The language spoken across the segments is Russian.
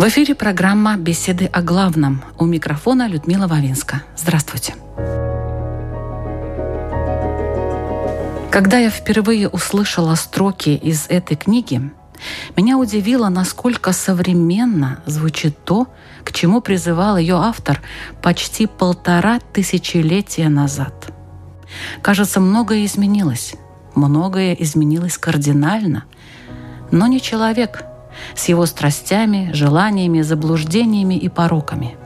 В эфире программа «Беседы о главном». У микрофона Людмила Вавинска. Здравствуйте. Когда я впервые услышала строки из этой книги, меня удивило, насколько современно звучит то, к чему призывал ее автор почти полтора тысячелетия назад. Кажется, многое изменилось. Многое изменилось кардинально. Но не человек – с его страстями, желаниями, заблуждениями и пороками.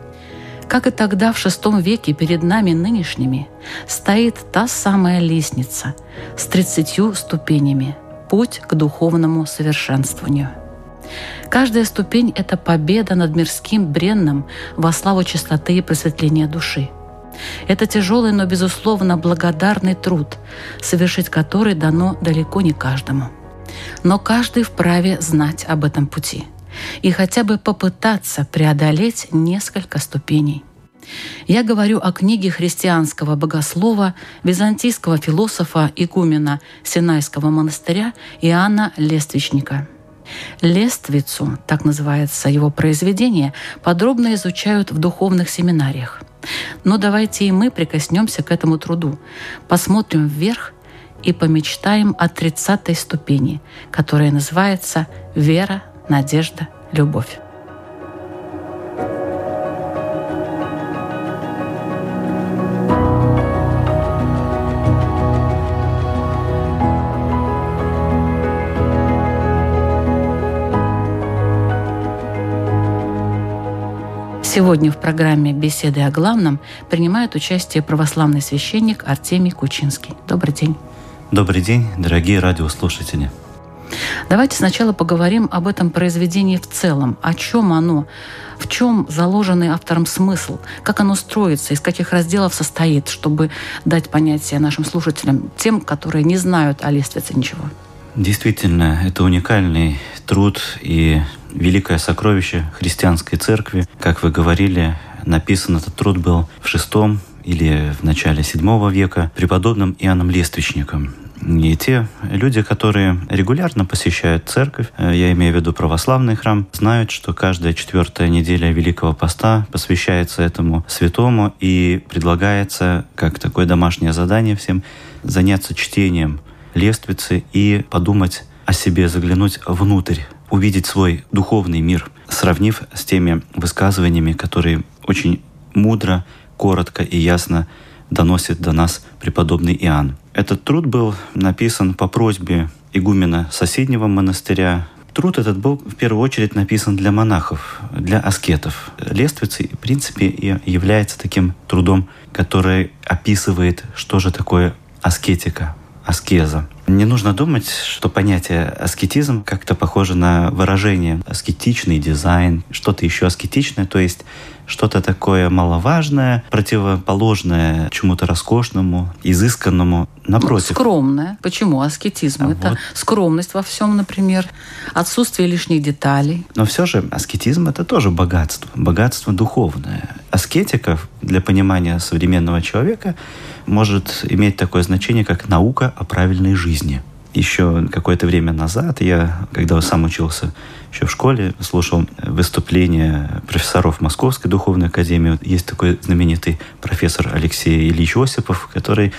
Как и тогда, в VI веке, перед нами нынешними стоит та самая лестница с тридцатью ступенями, путь к духовному совершенствованию. Каждая ступень – это победа над мирским бренным во славу чистоты и просветления души. Это тяжелый, но, безусловно, благодарный труд, совершить который дано далеко не каждому – но каждый вправе знать об этом пути и хотя бы попытаться преодолеть несколько ступеней. Я говорю о книге христианского богослова, византийского философа, игумена Синайского монастыря Иоанна Лествичника. Лествицу, так называется его произведение, подробно изучают в духовных семинариях. Но давайте и мы прикоснемся к этому труду, посмотрим вверх и помечтаем о тридцатой ступени, которая называется «Вера, надежда, любовь». Сегодня в программе «Беседы о главном» принимает участие православный священник Артемий Кучинский. Добрый день. Добрый день, дорогие радиослушатели. Давайте сначала поговорим об этом произведении в целом. О чем оно? В чем заложенный автором смысл? Как оно строится? Из каких разделов состоит? Чтобы дать понятие нашим слушателям, тем, которые не знают о лествице ничего. Действительно, это уникальный труд и великое сокровище христианской церкви. Как вы говорили, написан этот труд был в шестом или в начале VII века преподобным Иоанном Лествичником. И те люди, которые регулярно посещают церковь, э, я имею в виду православный храм, знают, что каждая четвертая неделя Великого Поста посвящается этому святому и предлагается, как такое домашнее задание всем, заняться чтением лествицы и подумать о себе, заглянуть внутрь, увидеть свой духовный мир, сравнив с теми высказываниями, которые очень мудро, коротко и ясно доносит до нас преподобный Иоанн. Этот труд был написан по просьбе игумена соседнего монастыря. Труд этот был в первую очередь написан для монахов, для аскетов. Лествицы, в принципе, и является таким трудом, который описывает, что же такое аскетика, аскеза. Не нужно думать, что понятие аскетизм как-то похоже на выражение аскетичный дизайн, что-то еще аскетичное, то есть что-то такое маловажное, противоположное чему-то роскошному, изысканному. Напротив. Ну, скромное. Почему? Аскетизм. А это вот. скромность во всем, например, отсутствие лишних деталей. Но все же аскетизм — это тоже богатство, богатство духовное. Аскетика для понимания современного человека может иметь такое значение, как наука о правильной жизни — еще какое-то время назад я, когда сам учился еще в школе, слушал выступления профессоров Московской духовной академии. Есть такой знаменитый профессор Алексей Ильич Осипов, который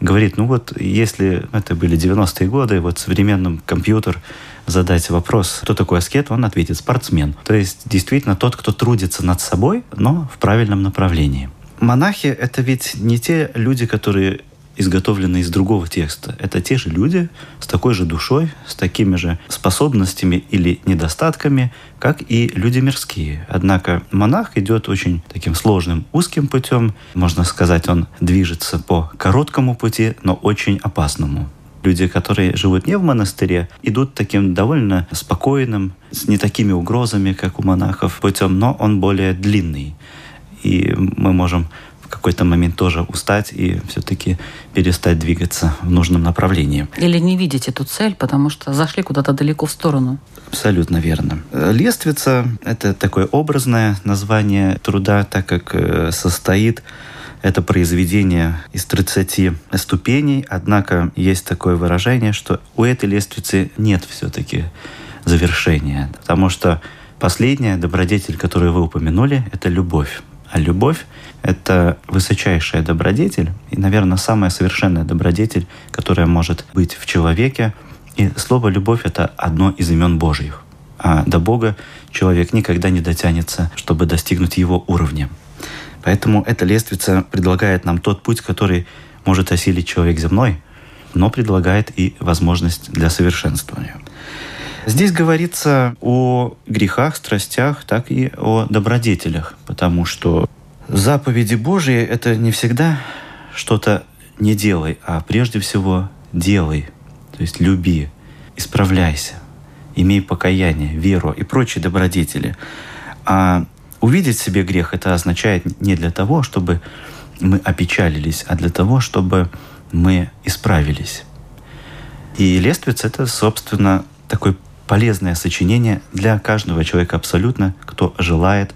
говорит, ну вот если это были 90-е годы, вот современным компьютер задать вопрос, кто такой аскет, он ответит спортсмен. То есть действительно тот, кто трудится над собой, но в правильном направлении. Монахи — это ведь не те люди, которые изготовлены из другого текста. Это те же люди с такой же душой, с такими же способностями или недостатками, как и люди мирские. Однако монах идет очень таким сложным, узким путем. Можно сказать, он движется по короткому пути, но очень опасному. Люди, которые живут не в монастыре, идут таким довольно спокойным, с не такими угрозами, как у монахов, путем, но он более длинный. И мы можем какой-то момент тоже устать и все-таки перестать двигаться в нужном направлении. Или не видеть эту цель, потому что зашли куда-то далеко в сторону. Абсолютно верно. Лествица — это такое образное название труда, так как э, состоит это произведение из 30 ступеней, однако есть такое выражение, что у этой лестницы нет все-таки завершения, потому что последняя добродетель, которую вы упомянули, это любовь. А любовь — это высочайшая добродетель и, наверное, самая совершенная добродетель, которая может быть в человеке. И слово «любовь» — это одно из имен Божьих. А до Бога человек никогда не дотянется, чтобы достигнуть его уровня. Поэтому эта лестница предлагает нам тот путь, который может осилить человек земной, но предлагает и возможность для совершенствования. Здесь говорится о грехах, страстях, так и о добродетелях, потому что заповеди Божьи — это не всегда что-то не делай, а прежде всего делай, то есть люби, исправляйся, имей покаяние, веру и прочие добродетели. А увидеть в себе грех, это означает не для того, чтобы мы опечалились, а для того, чтобы мы исправились. И лествиц — это, собственно, такое полезное сочинение для каждого человека абсолютно, кто желает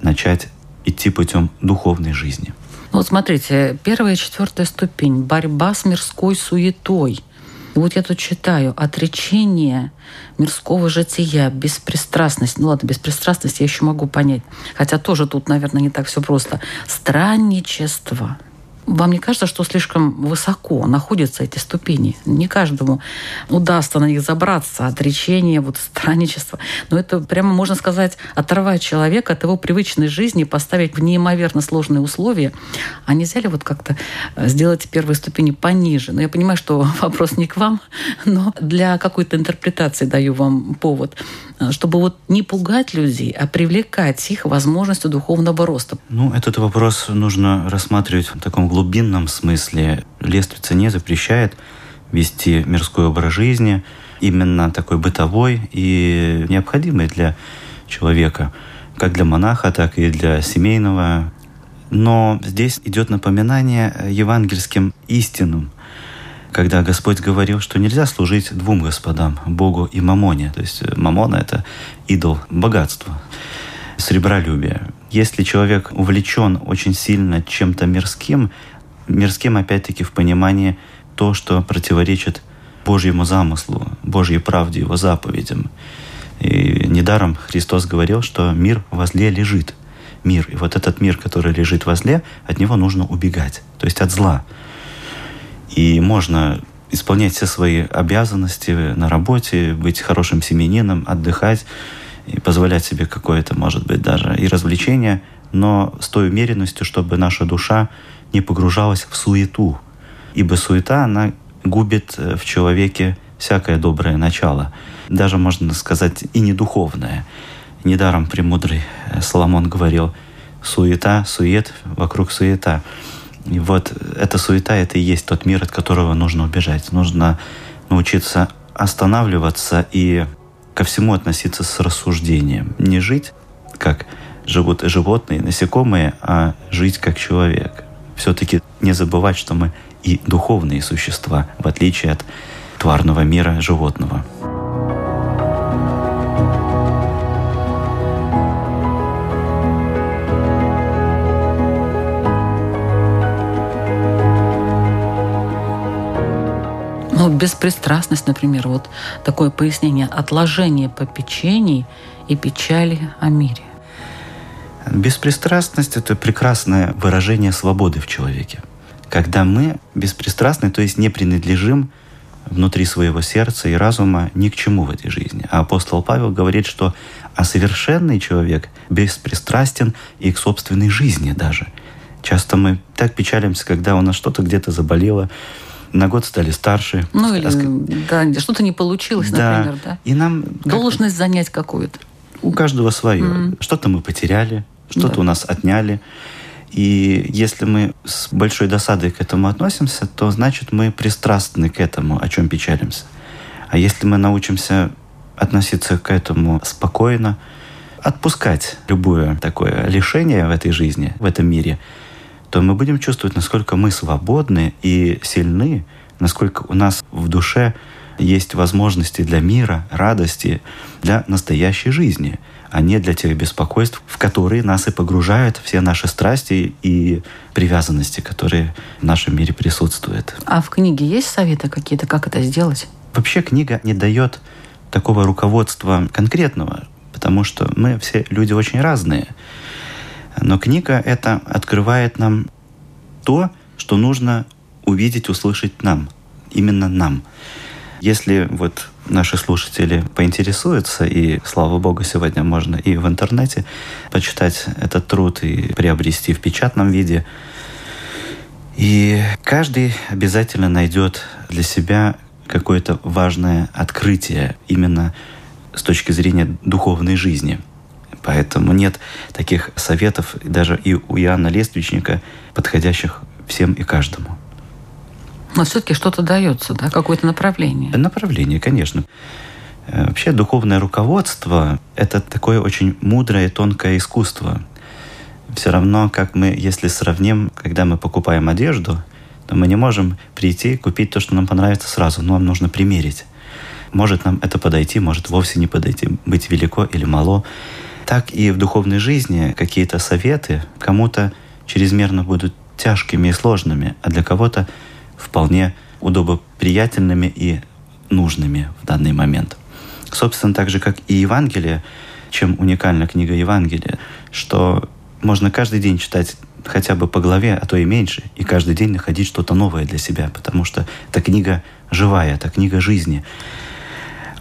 начать идти путем духовной жизни. Вот смотрите, первая и четвертая ступень – борьба с мирской суетой – и вот я тут читаю «отречение мирского жития, беспристрастность». Ну ладно, беспристрастность я еще могу понять. Хотя тоже тут, наверное, не так все просто. Странничество – вам не кажется, что слишком высоко находятся эти ступени? Не каждому удастся на них забраться, отречение, вот странничество. Но это прямо, можно сказать, оторвать человека от его привычной жизни, поставить в неимоверно сложные условия. А нельзя ли вот как-то э, сделать первые ступени пониже? Но ну, я понимаю, что вопрос не к вам, но для какой-то интерпретации даю вам повод чтобы вот не пугать людей, а привлекать их возможностью духовного роста? Ну, этот вопрос нужно рассматривать в таком глубинном смысле. Лестница не запрещает вести мирской образ жизни, именно такой бытовой и необходимый для человека, как для монаха, так и для семейного. Но здесь идет напоминание евангельским истинам – когда Господь говорил, что нельзя служить двум господам, Богу и Мамоне. То есть Мамона — это идол богатства, сребролюбия. Если человек увлечен очень сильно чем-то мирским, мирским опять-таки в понимании то, что противоречит Божьему замыслу, Божьей правде, Его заповедям. И недаром Христос говорил, что мир возле лежит. Мир. И вот этот мир, который лежит возле, от него нужно убегать. То есть от зла. И можно исполнять все свои обязанности на работе, быть хорошим семенином, отдыхать и позволять себе какое-то, может быть, даже и развлечение, но с той умеренностью, чтобы наша душа не погружалась в суету. Ибо суета, она губит э, в человеке всякое доброе начало. Даже, можно сказать, и недуховное. Недаром премудрый э, Соломон говорил, суета, сует, вокруг суета. И вот эта суета, это и есть тот мир, от которого нужно убежать. Нужно научиться останавливаться и ко всему относиться с рассуждением. Не жить, как живут животные, насекомые, а жить как человек. Все-таки не забывать, что мы и духовные существа, в отличие от тварного мира животного. Ну, беспристрастность, например, вот такое пояснение. Отложение попечений и печали о мире. Беспристрастность – это прекрасное выражение свободы в человеке. Когда мы беспристрастны, то есть не принадлежим внутри своего сердца и разума ни к чему в этой жизни. А апостол Павел говорит, что а совершенный человек беспристрастен и к собственной жизни даже. Часто мы так печалимся, когда у нас что-то где-то заболело, на год стали старше. Ну или да, что-то не получилось, да. например, да. И нам должность занять какую-то. У каждого свое. Mm-hmm. Что-то мы потеряли, что-то да. у нас отняли. И если мы с большой досадой к этому относимся, то значит мы пристрастны к этому, о чем печалимся. А если мы научимся относиться к этому спокойно, отпускать любое такое лишение в этой жизни, в этом мире, то мы будем чувствовать, насколько мы свободны и сильны, насколько у нас в душе есть возможности для мира, радости, для настоящей жизни, а не для тех беспокойств, в которые нас и погружают все наши страсти и привязанности, которые в нашем мире присутствуют. А в книге есть советы какие-то, как это сделать? Вообще книга не дает такого руководства конкретного, потому что мы все люди очень разные. Но книга это открывает нам то, что нужно увидеть, услышать нам, именно нам. Если вот наши слушатели поинтересуются, и, слава богу, сегодня можно и в интернете почитать этот труд и приобрести в печатном виде, и каждый обязательно найдет для себя какое-то важное открытие именно с точки зрения духовной жизни. Поэтому нет таких советов даже и у Иоанна Лествичника, подходящих всем и каждому. Но все-таки что-то дается, да, какое-то направление. Направление, конечно. Э, вообще духовное руководство – это такое очень мудрое и тонкое искусство. Все равно, как мы, если сравним, когда мы покупаем одежду, то мы не можем прийти и купить то, что нам понравится сразу, но нам нужно примерить. Может нам это подойти, может вовсе не подойти, быть велико или мало. Так и в духовной жизни какие-то советы кому-то чрезмерно будут тяжкими и сложными, а для кого-то вполне удобоприятельными и нужными в данный момент. Собственно, так же, как и Евангелие, чем уникальна книга Евангелия, что можно каждый день читать хотя бы по главе, а то и меньше, и каждый день находить что-то новое для себя, потому что эта книга живая, это книга жизни.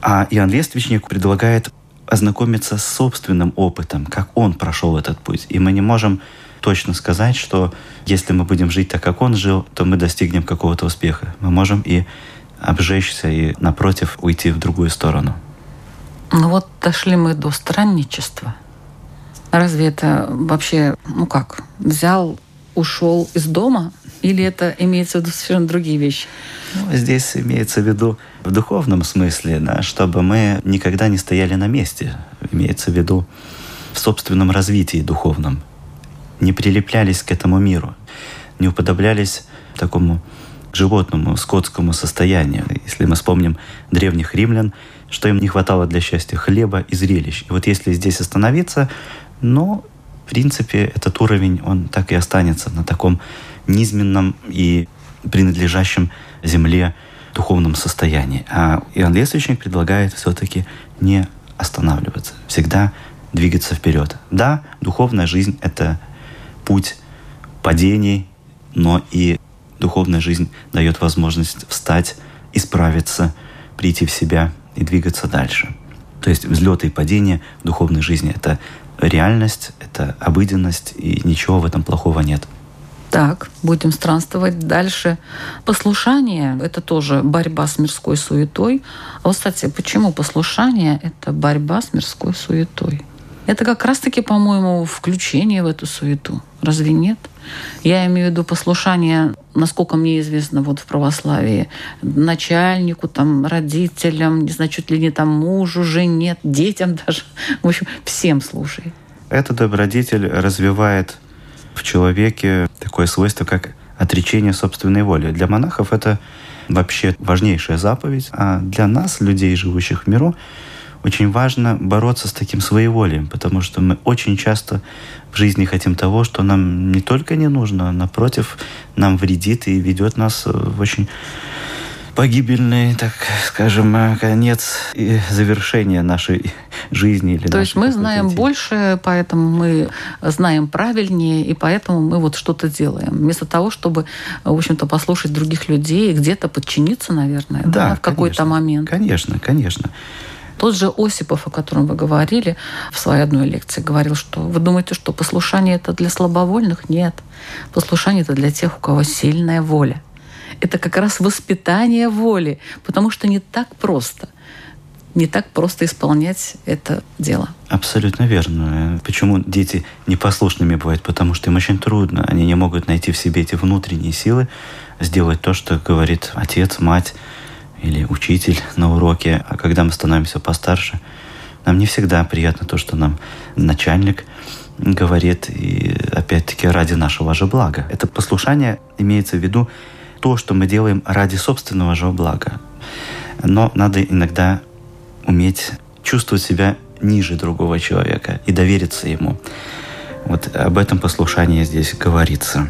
А Иоанн Лествичник предлагает ознакомиться с собственным опытом, как он прошел этот путь. И мы не можем точно сказать, что если мы будем жить так, как он жил, то мы достигнем какого-то успеха. Мы можем и обжечься, и напротив уйти в другую сторону. Ну вот дошли мы до странничества. Разве это вообще, ну как, взял, ушел из дома, или это имеется в виду совершенно другие вещи? Ну, здесь имеется в виду в духовном смысле, да, чтобы мы никогда не стояли на месте. Имеется в виду в собственном развитии духовном. Не прилеплялись к этому миру, не уподоблялись такому животному, скотскому состоянию. Если мы вспомним древних римлян, что им не хватало для счастья хлеба и зрелищ. И вот если здесь остановиться, ну, в принципе, этот уровень, он так и останется на таком низменном и принадлежащем земле духовном состоянии. А Иоанн Лествичник предлагает все-таки не останавливаться, всегда двигаться вперед. Да, духовная жизнь — это путь падений, но и духовная жизнь дает возможность встать, исправиться, прийти в себя и двигаться дальше. То есть взлеты и падения в духовной жизни — это реальность, это обыденность, и ничего в этом плохого нет. Так, будем странствовать дальше. Послушание – это тоже борьба с мирской суетой. А вот, кстати, почему послушание – это борьба с мирской суетой? Это как раз-таки, по-моему, включение в эту суету. Разве нет? Я имею в виду послушание, насколько мне известно, вот в православии, начальнику, там, родителям, не знаю, чуть ли не там мужу, жене, детям даже. В общем, всем слушай. Этот добродетель развивает в человеке такое свойство, как отречение собственной воли. Для монахов это вообще важнейшая заповедь, а для нас, людей, живущих в миру, очень важно бороться с таким своеволием, потому что мы очень часто в жизни хотим того, что нам не только не нужно, а напротив, нам вредит и ведет нас в очень погибельный, так скажем, э, конец и завершение нашей жизни. Или То есть мы знаем идеи. больше, поэтому мы знаем правильнее, и поэтому мы вот что-то делаем. Вместо того, чтобы, в общем-то, послушать других людей, где-то подчиниться, наверное, да, да, в какой-то момент. Конечно, конечно. Тот же Осипов, о котором вы говорили в своей одной лекции, говорил, что вы думаете, что послушание это для слабовольных? Нет. Послушание это для тех, у кого сильная воля это как раз воспитание воли, потому что не так просто. не так просто исполнять это дело. Абсолютно верно. Почему дети непослушными бывают? Потому что им очень трудно. Они не могут найти в себе эти внутренние силы, сделать то, что говорит отец, мать или учитель на уроке. А когда мы становимся постарше, нам не всегда приятно то, что нам начальник говорит, и опять-таки ради нашего же блага. Это послушание имеется в виду то, что мы делаем ради собственного же блага. Но надо иногда уметь чувствовать себя ниже другого человека и довериться ему. Вот об этом послушании здесь говорится.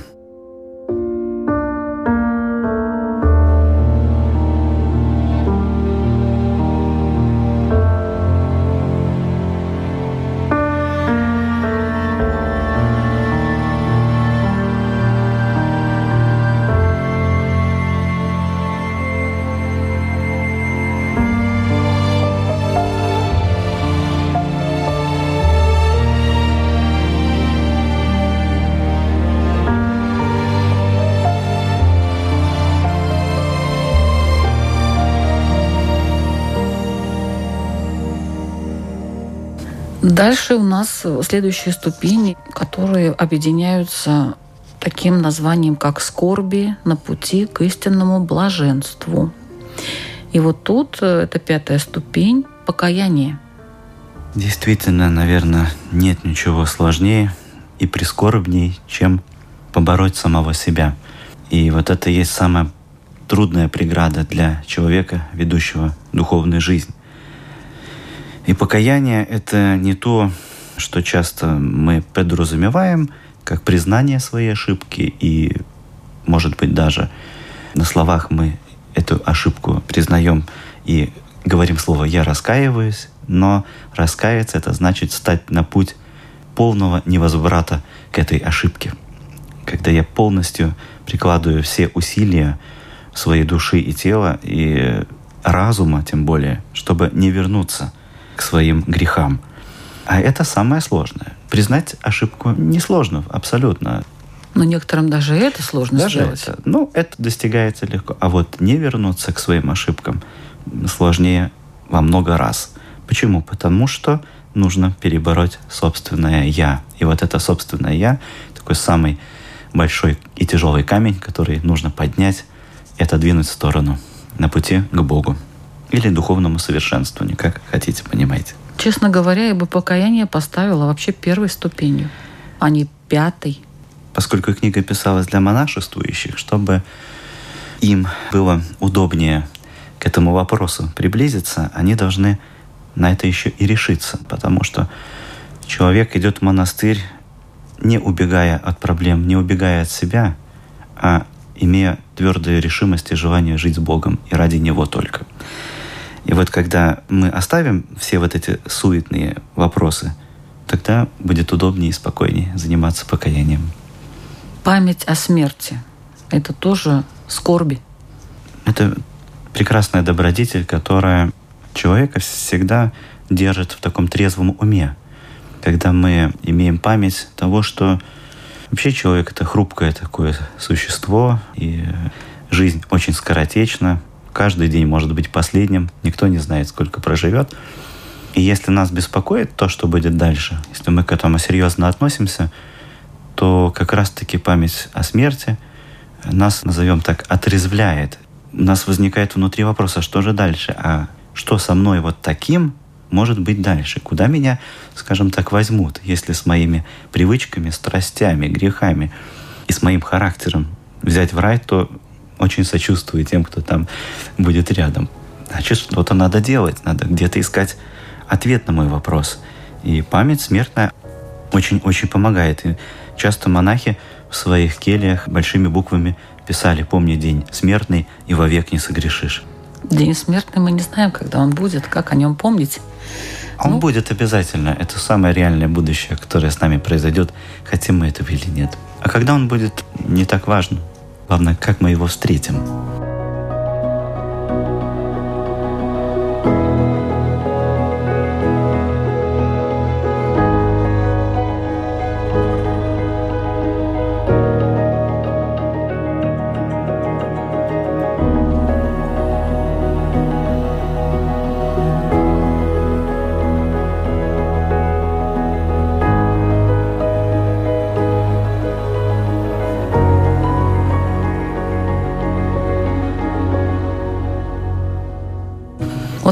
Дальше у нас следующие ступени, которые объединяются таким названием, как скорби на пути к истинному блаженству. И вот тут э, это пятая ступень – покаяние. Действительно, наверное, нет ничего сложнее и прискорбней, чем побороть самого себя. И вот это есть самая трудная преграда для человека, ведущего духовную жизнь. И покаяние — это не то, что часто мы подразумеваем, как признание своей ошибки, и, может быть, даже на словах мы эту ошибку признаем и говорим слово «я раскаиваюсь», но раскаяться — это значит стать на путь полного невозврата к этой ошибке. Когда я полностью прикладываю все усилия своей души и тела, и разума тем более, чтобы не вернуться к своим грехам. А это самое сложное. Признать ошибку несложно, абсолютно. Но некоторым даже это сложно даже сделать. Это, ну, это достигается легко. А вот не вернуться к своим ошибкам сложнее во много раз. Почему? Потому что нужно перебороть собственное «я». И вот это собственное «я» такой самый большой и тяжелый камень, который нужно поднять и отодвинуть в сторону на пути к Богу или духовному совершенствованию, как хотите, понимаете. Честно говоря, я бы покаяние поставила вообще первой ступенью, а не пятой. Поскольку книга писалась для монашествующих, чтобы им было удобнее к этому вопросу приблизиться, они должны на это еще и решиться, потому что человек идет в монастырь, не убегая от проблем, не убегая от себя, а имея твердую решимость и желание жить с Богом и ради Него только. И вот когда мы оставим все вот эти суетные вопросы, тогда будет удобнее и спокойнее заниматься покаянием. Память о смерти – это тоже скорби. Это прекрасная добродетель, которая человека всегда держит в таком трезвом уме. Когда мы имеем память того, что вообще человек – это хрупкое такое существо, и жизнь очень скоротечна, Каждый день может быть последним, никто не знает, сколько проживет. И если нас беспокоит то, что будет дальше, если мы к этому серьезно относимся, то как раз-таки память о смерти нас, назовем так, отрезвляет. У нас возникает внутри вопрос, а что же дальше? А что со мной вот таким может быть дальше? Куда меня, скажем так, возьмут, если с моими привычками, страстями, грехами и с моим характером взять в рай, то очень сочувствую тем, кто там будет рядом. Значит, что-то надо делать, надо где-то искать ответ на мой вопрос. И память смертная очень-очень помогает. И часто монахи в своих кельях большими буквами писали «Помни день смертный, и вовек не согрешишь». День смертный мы не знаем, когда он будет, как о нем помнить. Он ну, будет обязательно. Это самое реальное будущее, которое с нами произойдет, хотим мы этого или нет. А когда он будет, не так важно. Главное, как мы его встретим.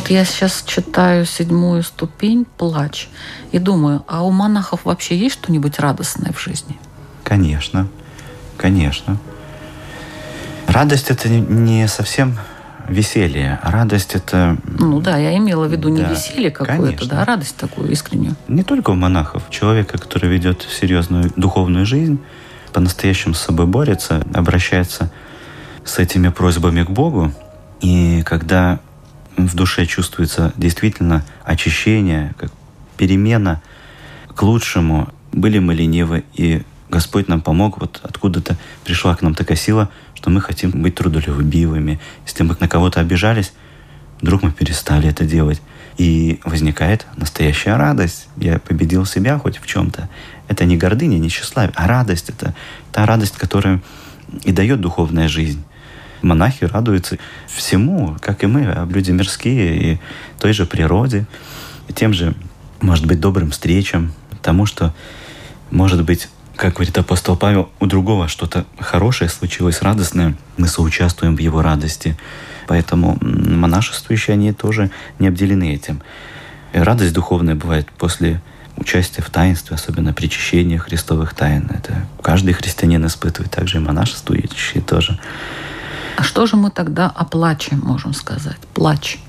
Вот я сейчас читаю седьмую ступень «Плач» и думаю, а у монахов вообще есть что-нибудь радостное в жизни? Конечно, конечно. Радость – это не совсем веселье. Радость – это… Ну да, я имела в виду не Да, веселье какое-то, да, а радость такую искреннюю. Не только у монахов. Человека, который ведет серьезную духовную жизнь, по-настоящему с собой борется, обращается с этими просьбами к Богу. И когда в душе чувствуется действительно очищение, как перемена к лучшему, были мы ленивы, и Господь нам помог, вот откуда-то пришла к нам такая сила, что мы хотим быть трудолюбивыми. Если мы на кого-то обижались, вдруг мы перестали это делать. И возникает настоящая радость. Я победил себя хоть в чем-то. Это не гордыня, не тщеславие, а радость. Это та радость, которая и дает духовная жизнь. Монахи радуются всему, как и мы, люди мирские, и той же природе, и тем же, может быть, добрым встречам, тому, что, может быть, как говорит апостол Павел, у другого что-то хорошее случилось, радостное, мы соучаствуем в его радости. Поэтому монашествующие, они тоже не обделены этим. И радость духовная бывает после участия в таинстве, особенно причащения христовых тайн. Это каждый христианин испытывает, также и монашествующие тоже. А что же мы тогда о плаче можем сказать? Плач.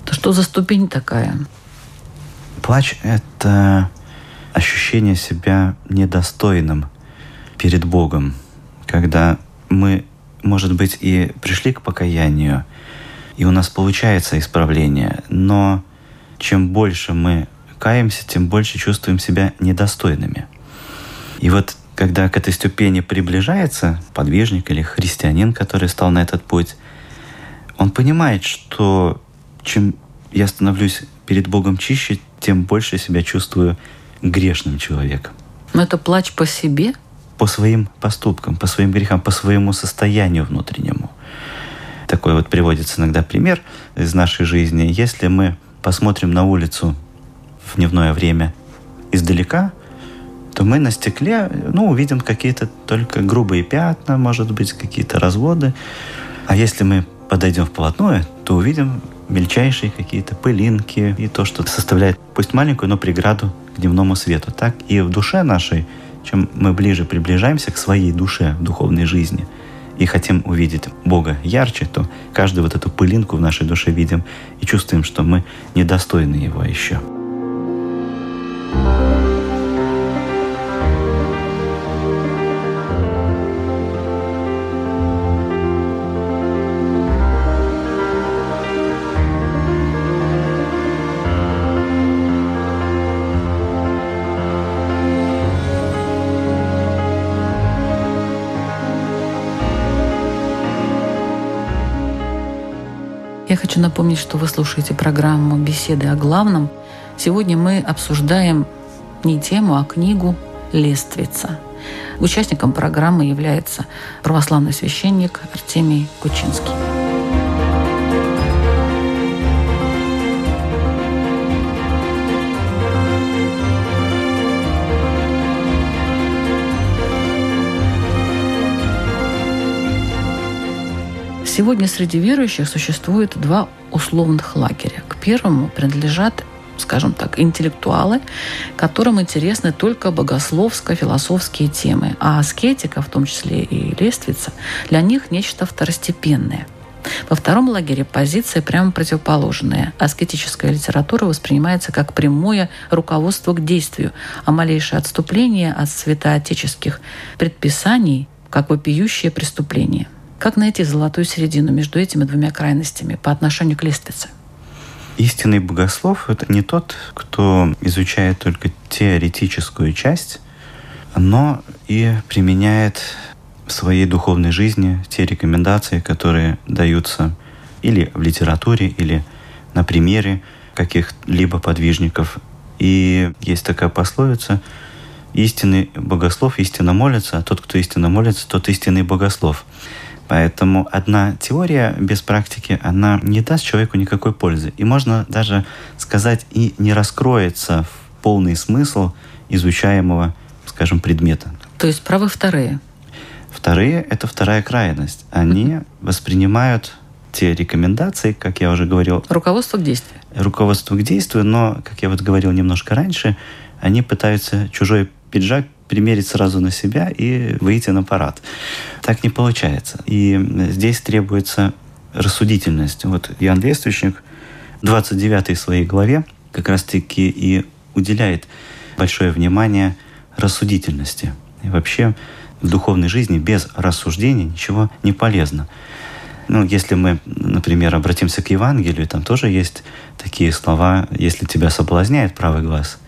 Это что за ступень такая? Плач — это ощущение себя недостойным перед Богом, когда мы, может быть, и пришли к покаянию, и у нас получается исправление, но чем больше мы каемся, тем больше чувствуем себя недостойными. И вот когда к этой ступени приближается подвижник или христианин, который стал на этот путь, он понимает, что чем я становлюсь перед Богом чище, тем больше себя чувствую грешным человеком. Но это плач по себе? По своим поступкам, по своим грехам, по своему состоянию внутреннему. Такой вот приводится иногда пример из нашей жизни. Если мы посмотрим на улицу в дневное время издалека, то мы на стекле ну, увидим какие-то только грубые пятна, может быть, какие-то разводы. А если мы подойдем вплотную, то увидим мельчайшие какие-то пылинки и то, что составляет пусть маленькую, но преграду к дневному свету. Так и в душе нашей, чем мы ближе приближаемся к своей душе в духовной жизни и хотим увидеть Бога ярче, то каждую вот эту пылинку в нашей душе видим и чувствуем, что мы недостойны Его еще. Хочу напомнить, что вы слушаете программу «Беседы о главном». Сегодня мы обсуждаем не тему, а книгу «Лествица». Участником программы является православный священник Артемий Кучинский. Сегодня среди верующих существует два условных лагеря. К первому принадлежат скажем так, интеллектуалы, которым интересны только богословско-философские темы, а аскетика, в том числе и лествица, для них нечто второстепенное. Во втором лагере позиция прямо противоположная. Аскетическая литература воспринимается как прямое руководство к действию, а малейшее отступление от святоотеческих предписаний как вопиющее преступление. Как найти золотую середину между этими двумя крайностями по отношению к лествице? Истинный богослов — это не тот, кто изучает только теоретическую часть, но и применяет в своей духовной жизни те рекомендации, которые даются или в литературе, или на примере каких-либо подвижников. И есть такая пословица «Истинный богослов истинно молится, а тот, кто истинно молится, тот истинный богослов». Поэтому одна теория без практики, она не даст человеку никакой пользы. И можно даже сказать, и не раскроется в полный смысл изучаемого, скажем, предмета. То есть правы вторые? Вторые — это вторая крайность. Они воспринимают те рекомендации, как я уже говорил. Руководство к действию. Руководство к действию, но, как я вот говорил немножко раньше, они пытаются чужой пиджак примерить сразу на себя и выйти на парад. Так не получается. И здесь требуется рассудительность. Вот Иоанн Лествичник в 29 своей главе как раз-таки и уделяет большое внимание рассудительности. И вообще в духовной жизни без рассуждения ничего не полезно. Ну, если мы, например, обратимся к Евангелию, там тоже есть такие слова, если тебя соблазняет правый глаз,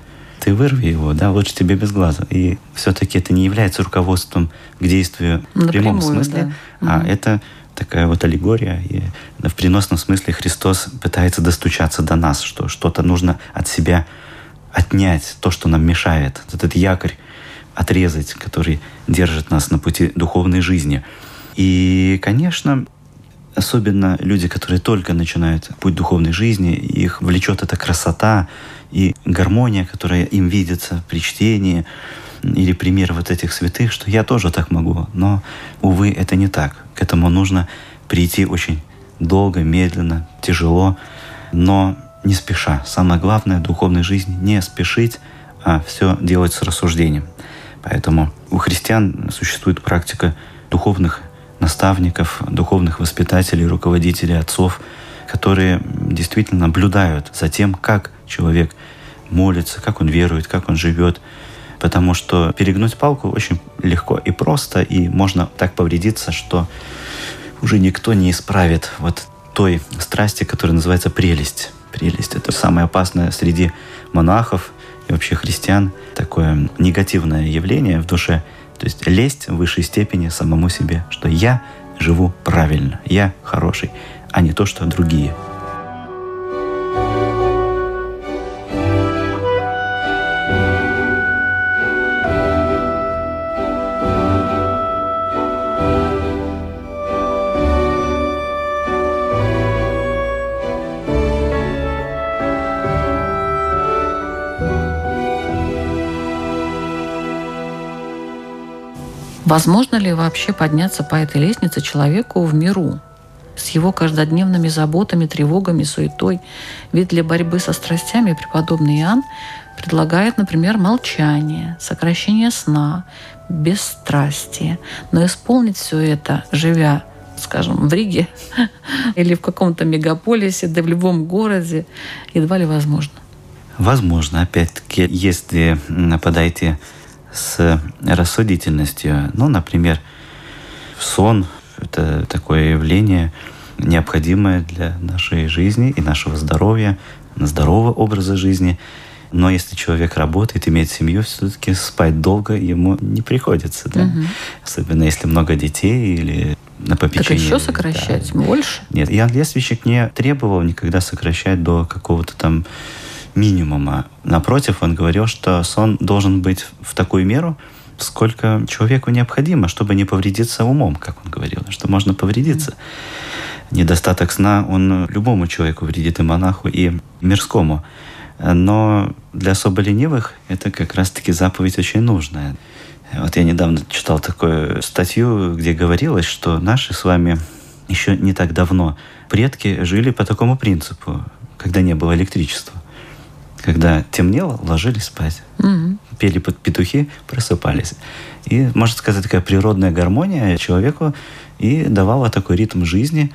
ты вырви его, да, лучше тебе без глаза. И все-таки это не является руководством к действию в прямом смысле, да. а угу. это такая вот аллегория. И в приносном смысле Христос пытается достучаться до нас, что что-то нужно от себя отнять, то, что нам мешает, этот якорь отрезать, который держит нас на пути духовной жизни. И, конечно, особенно люди, которые только начинают путь духовной жизни, их влечет эта красота и гармония, которая им видится при чтении, или пример вот этих святых, что я тоже так могу. Но, увы, это не так. К этому нужно прийти очень долго, медленно, тяжело, но не спеша. Самое главное в духовной жизни — не спешить, а все делать с рассуждением. Поэтому у христиан существует практика духовных наставников, духовных воспитателей, руководителей, отцов, которые действительно наблюдают за тем, как человек молится, как он верует, как он живет. Потому что перегнуть палку очень легко и просто, и можно так повредиться, что уже никто не исправит вот той страсти, которая называется прелесть. Прелесть — это самое опасное среди монахов и вообще христиан, такое негативное явление в душе — то есть лесть в высшей степени самому себе, что я живу правильно, я хороший, а не то, что другие – Возможно ли вообще подняться по этой лестнице человеку в миру? с его каждодневными заботами, тревогами, суетой. Ведь для борьбы со страстями преподобный Иоанн предлагает, например, молчание, сокращение сна, бесстрастие. Но исполнить все это, живя скажем, в Риге или в каком-то мегаполисе, да в любом городе, едва ли возможно. Возможно, опять-таки, если подойти с рассудительностью. Ну, например, сон — это такое явление, необходимое для нашей жизни и нашего здоровья, здорового образа жизни. Но если человек работает, имеет семью, все-таки спать долго ему не приходится. Да? Угу. Особенно если много детей или на попечении. Так еще сокращать да. больше? Нет, Ян Лествичек не требовал никогда сокращать до какого-то там минимума. Напротив, он говорил, что сон должен быть в такую меру, сколько человеку необходимо, чтобы не повредиться умом, как он говорил, что можно повредиться. Недостаток сна, он любому человеку вредит, и монаху, и мирскому. Но для особо ленивых это как раз-таки заповедь очень нужная. Вот я недавно читал такую статью, где говорилось, что наши с вами еще не так давно предки жили по такому принципу, когда не было электричества когда темнело, ложились спать. Угу. Пели под петухи, просыпались. И, можно сказать, такая природная гармония человеку и давала такой ритм жизни,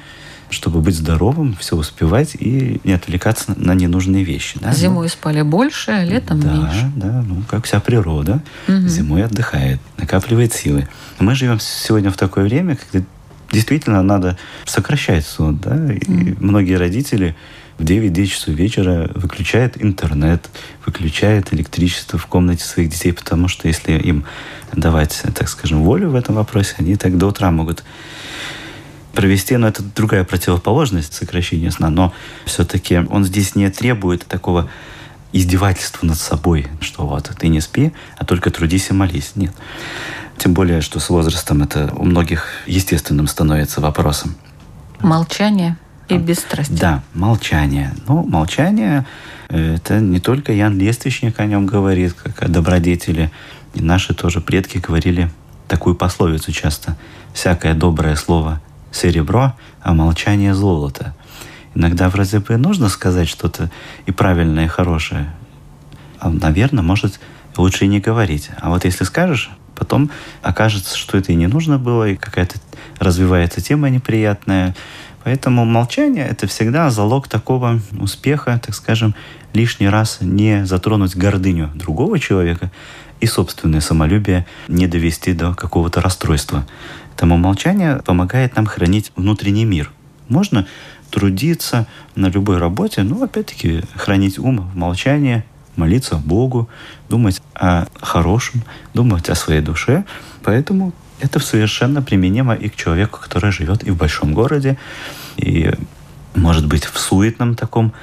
чтобы быть здоровым, все успевать и не отвлекаться на ненужные вещи. Да? Зимой ну, спали больше, а летом да, меньше. Да, ну как вся природа. Угу. Зимой отдыхает, накапливает силы. Мы живем сегодня в такое время, когда действительно надо сокращать сон. Да? И угу. многие родители в 9-10 часов вечера выключает интернет, выключает электричество в комнате своих детей, потому что если им давать, так скажем, волю в этом вопросе, они так до утра могут провести, но это другая противоположность сокращения сна, но все-таки он здесь не требует такого издевательства над собой, что вот ты не спи, а только трудись и молись. Нет. Тем более, что с возрастом это у многих естественным становится вопросом. Молчание и бесстрастие. Да, молчание. Ну, молчание э, это не только Ян Лествичник о нем говорит, как о добродетели. И наши тоже предки говорили такую пословицу часто. «Всякое доброе слово серебро, а молчание золото. Иногда вроде бы нужно сказать что-то и правильное, и хорошее. А, наверное, может, лучше и не говорить. А вот если скажешь, потом окажется, что это и не нужно было, и какая-то развивается тема неприятная. Поэтому молчание – это всегда залог такого успеха, так скажем, лишний раз не затронуть гордыню другого человека и собственное самолюбие не довести до какого-то расстройства. Тому молчание помогает нам хранить внутренний мир. Можно трудиться на любой работе, но опять-таки хранить ум в молчании, молиться Богу, думать о хорошем, думать о своей душе. Поэтому это совершенно применимо и к человеку, который живет и в большом городе, и, может быть, в суетном таком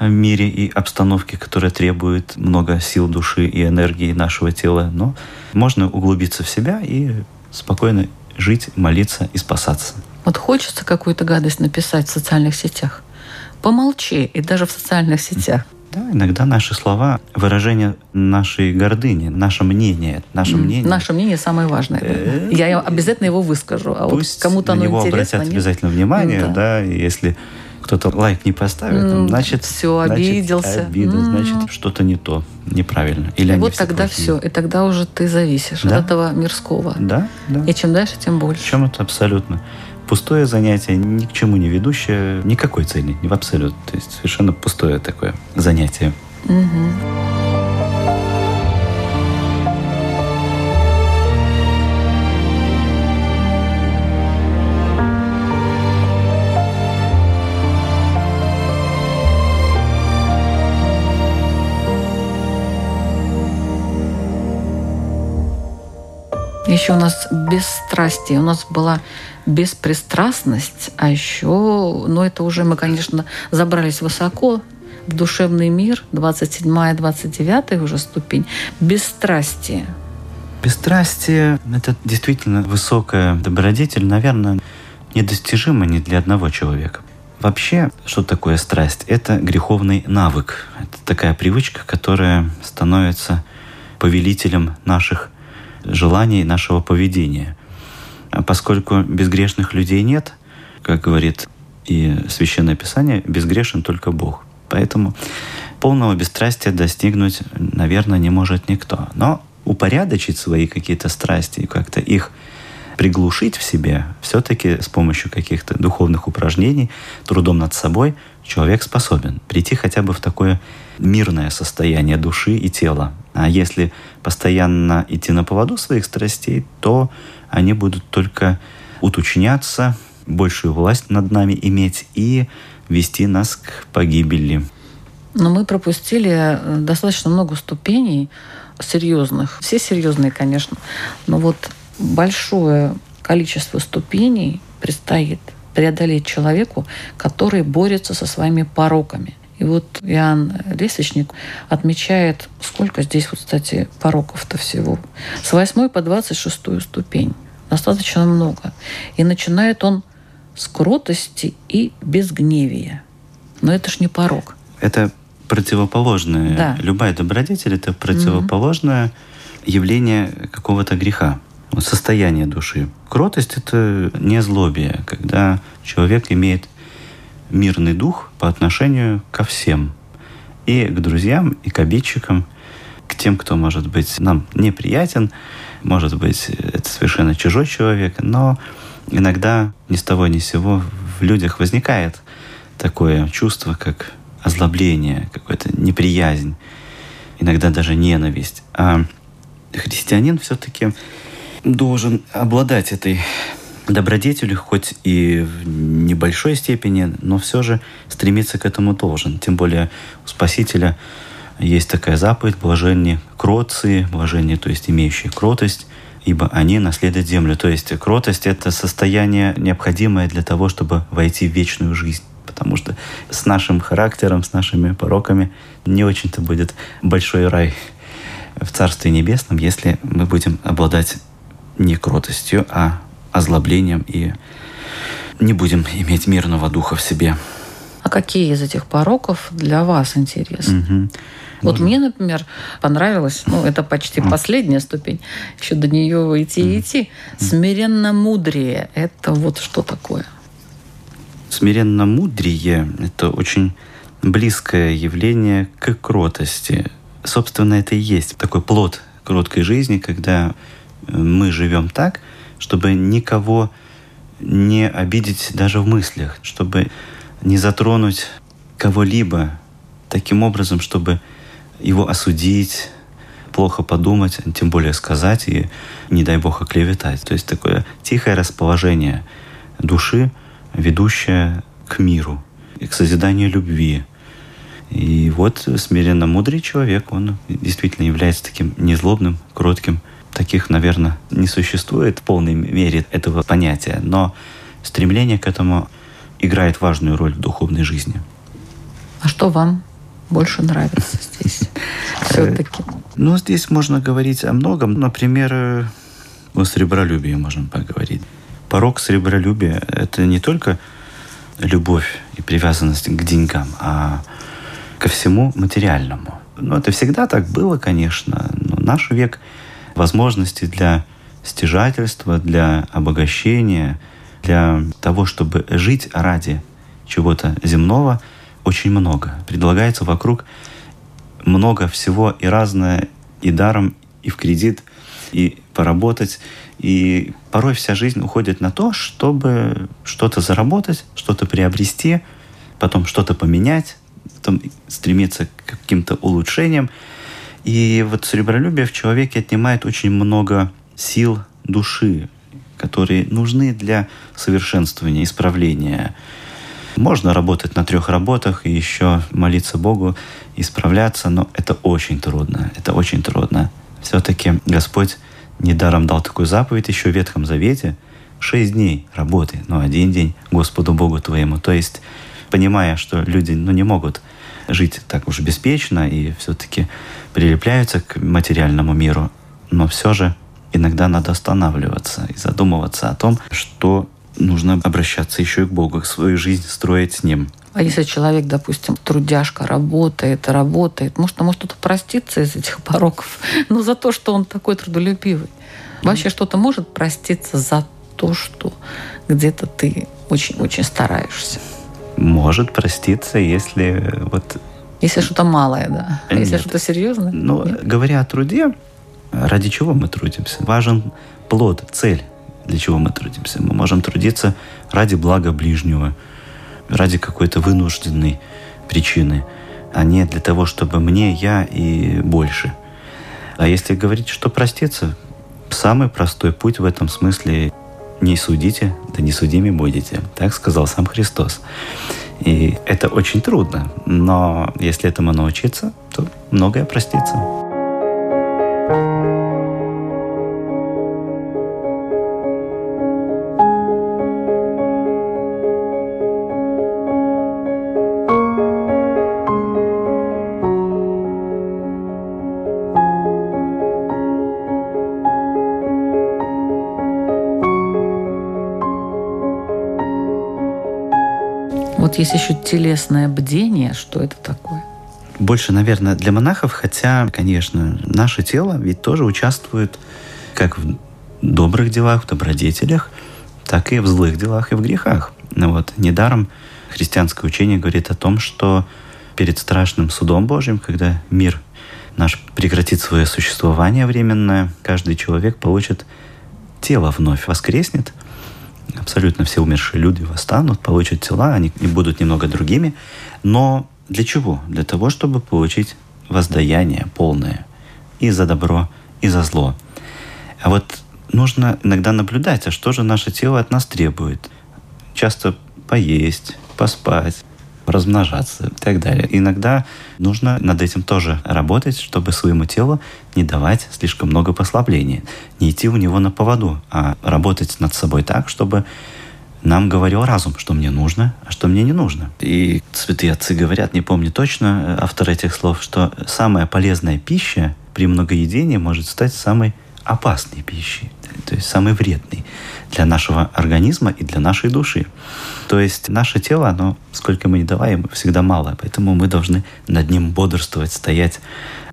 мире и обстановке, которая требует много сил души и энергии нашего тела. Но можно углубиться в себя и спокойно жить, молиться и спасаться. Вот хочется какую-то гадость написать в социальных сетях. Помолчи, и даже в социальных сетях. Да, иногда наши слова – выражение нашей гордыни, наше мнение. Наше мнение. Наше мнение самое важное. Э, Я обязательно его выскажу. А вот кому-то оно него обратят обязательно внимание, да, если кто-то лайк не поставит, mm, значит, все обиделся, значит, обида, mm. значит что-то не то, неправильно. Или и вот тогда все, и тогда уже ты зависишь да? от этого мирского. Да, да. И чем дальше, тем больше. Чем это абсолютно пустое занятие, ни к чему не ведущее, никакой цели, не в абсолют. То есть совершенно пустое такое занятие. Угу. Еще у нас бесстрастие, у нас была беспристрастность, а еще, ну это уже мы, конечно, забрались высоко, в душевный мир, 27-29 уже ступень, бесстрастие. Бесстрастие – это действительно высокая добродетель, наверное, недостижима ни для одного человека. Вообще, что такое страсть? Это греховный навык. Это такая привычка, которая становится повелителем наших желаний, нашего поведения. Поскольку безгрешных людей нет, как говорит и Священное Писание, безгрешен только Бог. Поэтому полного бесстрастия достигнуть, наверное, не может никто. Но упорядочить свои какие-то страсти и как-то их приглушить в себе, все-таки с помощью каких-то духовных упражнений, трудом над собой, человек способен прийти хотя бы в такое мирное состояние души и тела. А если постоянно идти на поводу своих страстей, то они будут только уточняться, большую власть над нами иметь и вести нас к погибели. Но мы пропустили э, достаточно много ступеней серьезных. Все серьезные, конечно. Но вот большое количество ступеней предстоит преодолеть человеку, который борется со своими пороками. И вот Иоанн Лесочник отмечает, сколько здесь, вот, кстати, пороков-то всего. С 8 по 26 ступень. Достаточно много. И начинает он с кротости и безгневия. Но это ж не порок. Это противоположное. Да. Любая добродетель – это противоположное mm явление какого-то греха состояние души. Кротость – это не злобие, когда человек имеет мирный дух по отношению ко всем. И к друзьям, и к обидчикам, к тем, кто, может быть, нам неприятен, может быть, это совершенно чужой человек, но иногда ни с того ни с сего в людях возникает такое чувство, как озлобление, какая-то неприязнь, иногда даже ненависть. А христианин все-таки должен обладать этой добродетелью, хоть и в небольшой степени, но все же стремиться к этому должен. Тем более у Спасителя есть такая заповедь «блаженни кроции», блаженни, то есть имеющие кротость, ибо они наследуют землю. То есть кротость – это состояние необходимое для того, чтобы войти в вечную жизнь. Потому что с нашим характером, с нашими пороками не очень-то будет большой рай в Царстве Небесном, если мы будем обладать не кротостью, а озлоблением и не будем иметь мирного духа в себе. А какие из этих пороков для вас интересны? Угу. Вот Можно? мне, например, понравилось, ну, это почти последняя ступень, еще до нее идти и идти. Смиренно мудрее. Это вот что такое? Смиренно мудрие – это очень близкое явление к кротости. Собственно, это и есть такой плод кроткой жизни, когда э, мы живем так, чтобы никого не обидеть даже в мыслях, чтобы не затронуть кого-либо таким образом, чтобы его осудить, плохо подумать, тем более сказать и, не дай бог, оклеветать. То есть такое тихое расположение души, ведущее к миру и к созиданию любви. И вот смиренно мудрый человек, он действительно является таким незлобным, кротким. Таких, наверное, не существует в полной мере этого понятия, но стремление к этому играет важную роль в духовной жизни. А что вам больше нравится здесь все-таки? Ну, здесь можно говорить о многом. Например, о сребролюбии можем поговорить. Порог сребролюбия – это не только любовь и привязанность к деньгам, а ко всему материальному. Ну, это всегда так было, конечно. Но наш век возможностей для стяжательства, для обогащения, для того, чтобы жить ради чего-то земного – очень много. Предлагается вокруг много всего и разное, и даром, и в кредит, и поработать. И порой вся жизнь уходит на то, чтобы что-то заработать, что-то приобрести, потом что-то поменять, потом стремиться к каким-то улучшениям. И вот серебролюбие в человеке отнимает очень много сил души, которые нужны для совершенствования, исправления, можно работать на трех работах и еще молиться Богу, исправляться, но это очень трудно. Это очень трудно. Все-таки Господь недаром дал такую заповедь еще в Ветхом Завете. Шесть дней работы, но один день Господу Богу твоему. То есть, понимая, что люди ну, не могут жить так уж беспечно и все-таки прилепляются к материальному миру, но все же иногда надо останавливаться и задумываться о том, что нужно обращаться еще и к Богу, свою жизнь строить с Ним. А если человек, допустим, трудяжка, работает, работает, может, может кто-то проститься из этих пороков, но за то, что он такой трудолюбивый. Вообще что-то может проститься за то, что где-то ты очень-очень стараешься. Может проститься, если вот... Если что-то малое, да. А если что-то серьезное? Ну, Нет. говоря о труде, ради чего мы трудимся? Важен плод, цель для чего мы трудимся. Мы можем трудиться ради блага ближнего, ради какой-то вынужденной причины, а не для того, чтобы мне, я и больше. А если говорить, что проститься, самый простой путь в этом смысле «не судите, да не судими будете», так сказал сам Христос. И это очень трудно, но если этому научиться, то многое простится. Есть еще телесное бдение. Что это такое? Больше, наверное, для монахов, хотя, конечно, наше тело ведь тоже участвует как в добрых делах, в добродетелях, так и в злых делах и в грехах. Ну вот, недаром христианское учение говорит о том, что перед страшным судом Божьим, когда мир наш прекратит свое существование временное, каждый человек получит тело вновь, воскреснет – абсолютно все умершие люди восстанут, получат тела, они будут немного другими. Но для чего? Для того, чтобы получить воздаяние полное и за добро, и за зло. А вот нужно иногда наблюдать, а что же наше тело от нас требует. Часто поесть, поспать, размножаться и так далее. Иногда нужно над этим тоже работать, чтобы своему телу не давать слишком много послабления, не идти у него на поводу, а работать над собой так, чтобы нам говорил разум, что мне нужно, а что мне не нужно. И святые отцы говорят, не помню точно автор этих слов, что самая полезная пища при многоедении может стать самой опасной пищей, то есть самой вредной для нашего организма и для нашей души. То есть наше тело, оно, сколько мы не даваем, всегда мало. Поэтому мы должны над ним бодрствовать, стоять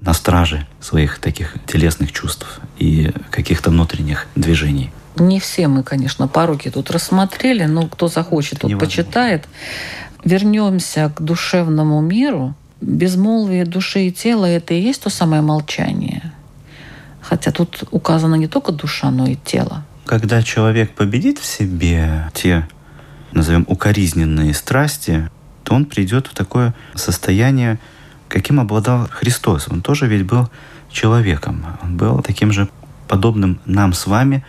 на страже своих таких телесных чувств и каких-то внутренних движений. Не все мы, конечно, пороки тут рассмотрели, но кто захочет, тот почитает. Вернемся к душевному миру. Безмолвие души и тела – это и есть то самое молчание. Хотя тут указана не только душа, но и тело. Когда человек победит в себе те, назовем, укоризненные страсти, то он придет в такое состояние, каким обладал Христос. Он тоже ведь был человеком. Он был таким же подобным нам с вами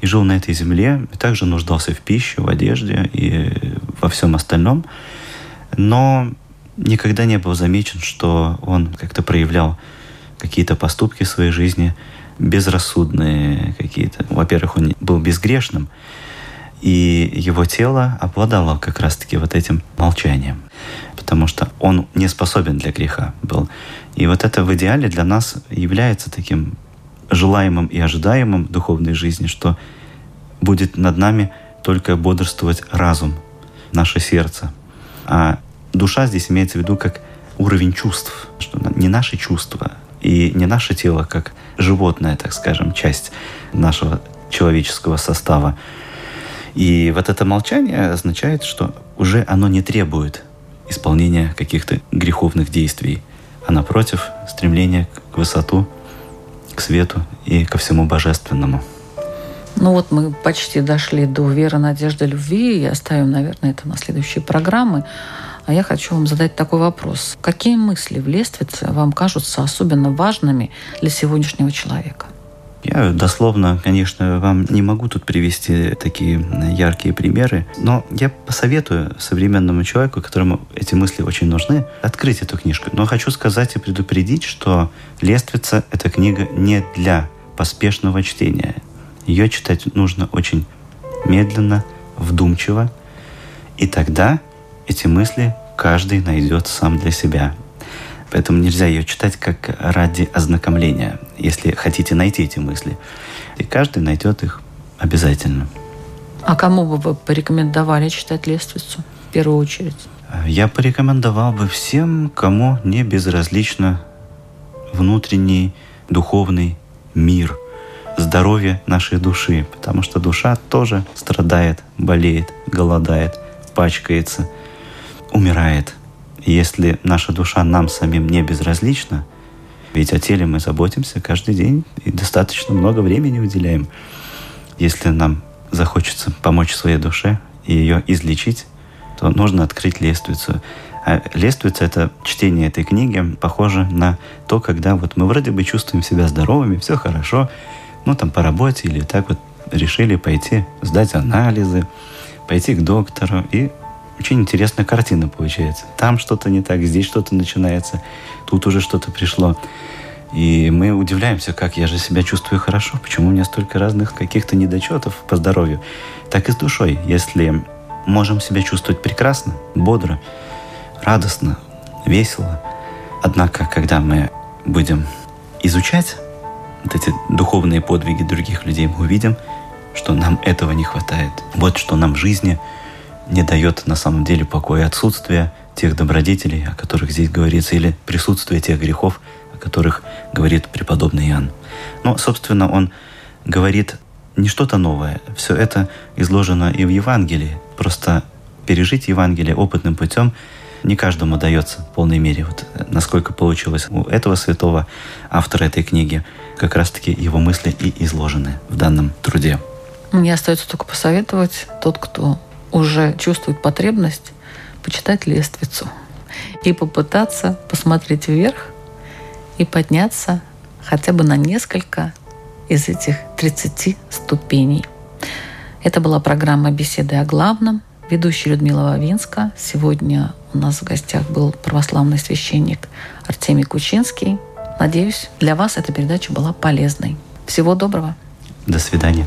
и жил на этой земле, и также нуждался в пище, в одежде и во всем остальном. Но никогда не был замечен, что он как-то проявлял какие-то поступки в своей жизни безрассудные какие-то. Во-первых, он был безгрешным, и его тело обладало как раз-таки вот этим молчанием, потому что он не способен для греха был. И вот это в идеале для нас является таким желаемым и ожидаемым духовной жизни, что будет над нами только бодрствовать разум, наше сердце. А душа здесь имеется в виду как уровень чувств, что не наши чувства и не наше тело как животное, так скажем, часть нашего человеческого состава. И вот это молчание означает, что уже оно не требует исполнения каких-то греховных действий, а напротив, стремление к высоту, к свету и ко всему божественному. Ну вот мы почти дошли до веры, надежды, любви и оставим, наверное, это на следующие программы. А я хочу вам задать такой вопрос. Какие мысли в Лествице вам кажутся особенно важными для сегодняшнего человека? Я дословно, конечно, вам не могу тут привести такие яркие примеры, но я посоветую современному человеку, которому эти мысли очень нужны, открыть эту книжку. Но хочу сказать и предупредить, что «Лествица» — эта книга не для поспешного чтения. Ее читать нужно очень медленно, вдумчиво, и тогда эти мысли каждый найдет сам для себя. Поэтому нельзя ее читать как ради ознакомления, если хотите найти эти мысли. И каждый найдет их обязательно. А кому бы вы порекомендовали читать «Лествицу» в первую очередь? Я порекомендовал бы всем, кому не безразлично внутренний духовный мир, здоровье нашей души, потому что душа тоже страдает, болеет, голодает, пачкается – умирает. Если наша душа нам самим не безразлична, ведь о теле мы заботимся каждый день и достаточно много времени уделяем. Если нам захочется помочь своей душе и ее излечить, то нужно открыть лествицу. А лествица — это чтение этой книги похоже на то, когда вот мы вроде бы чувствуем себя здоровыми, все хорошо, ну там по работе или так вот решили пойти сдать анализы, пойти к доктору, и очень интересная картина получается. Там что-то не так, здесь что-то начинается, тут уже что-то пришло. И мы удивляемся, как я же себя чувствую хорошо, почему у меня столько разных каких-то недочетов по здоровью. Так и с душой. Если можем себя чувствовать прекрасно, бодро, радостно, весело, однако, когда мы будем изучать вот эти духовные подвиги других людей, мы увидим, что нам этого не хватает. Вот что нам в жизни – не дает на самом деле покоя отсутствие тех добродетелей, о которых здесь говорится, или присутствие тех грехов, о которых говорит преподобный Иоанн. Но, собственно, он говорит не что-то новое. Все это изложено и в Евангелии. Просто пережить Евангелие опытным путем не каждому дается в полной мере. Вот насколько получилось у этого святого автора этой книги, как раз-таки его мысли и изложены в данном труде. Мне остается только посоветовать тот, кто уже чувствует потребность почитать лествицу и попытаться посмотреть вверх и подняться хотя бы на несколько из этих 30 ступеней. Это была программа «Беседы о главном». Ведущая Людмила Вавинска. Сегодня у нас в гостях был православный священник Артемий Кучинский. Надеюсь, для вас эта передача была полезной. Всего доброго. До свидания.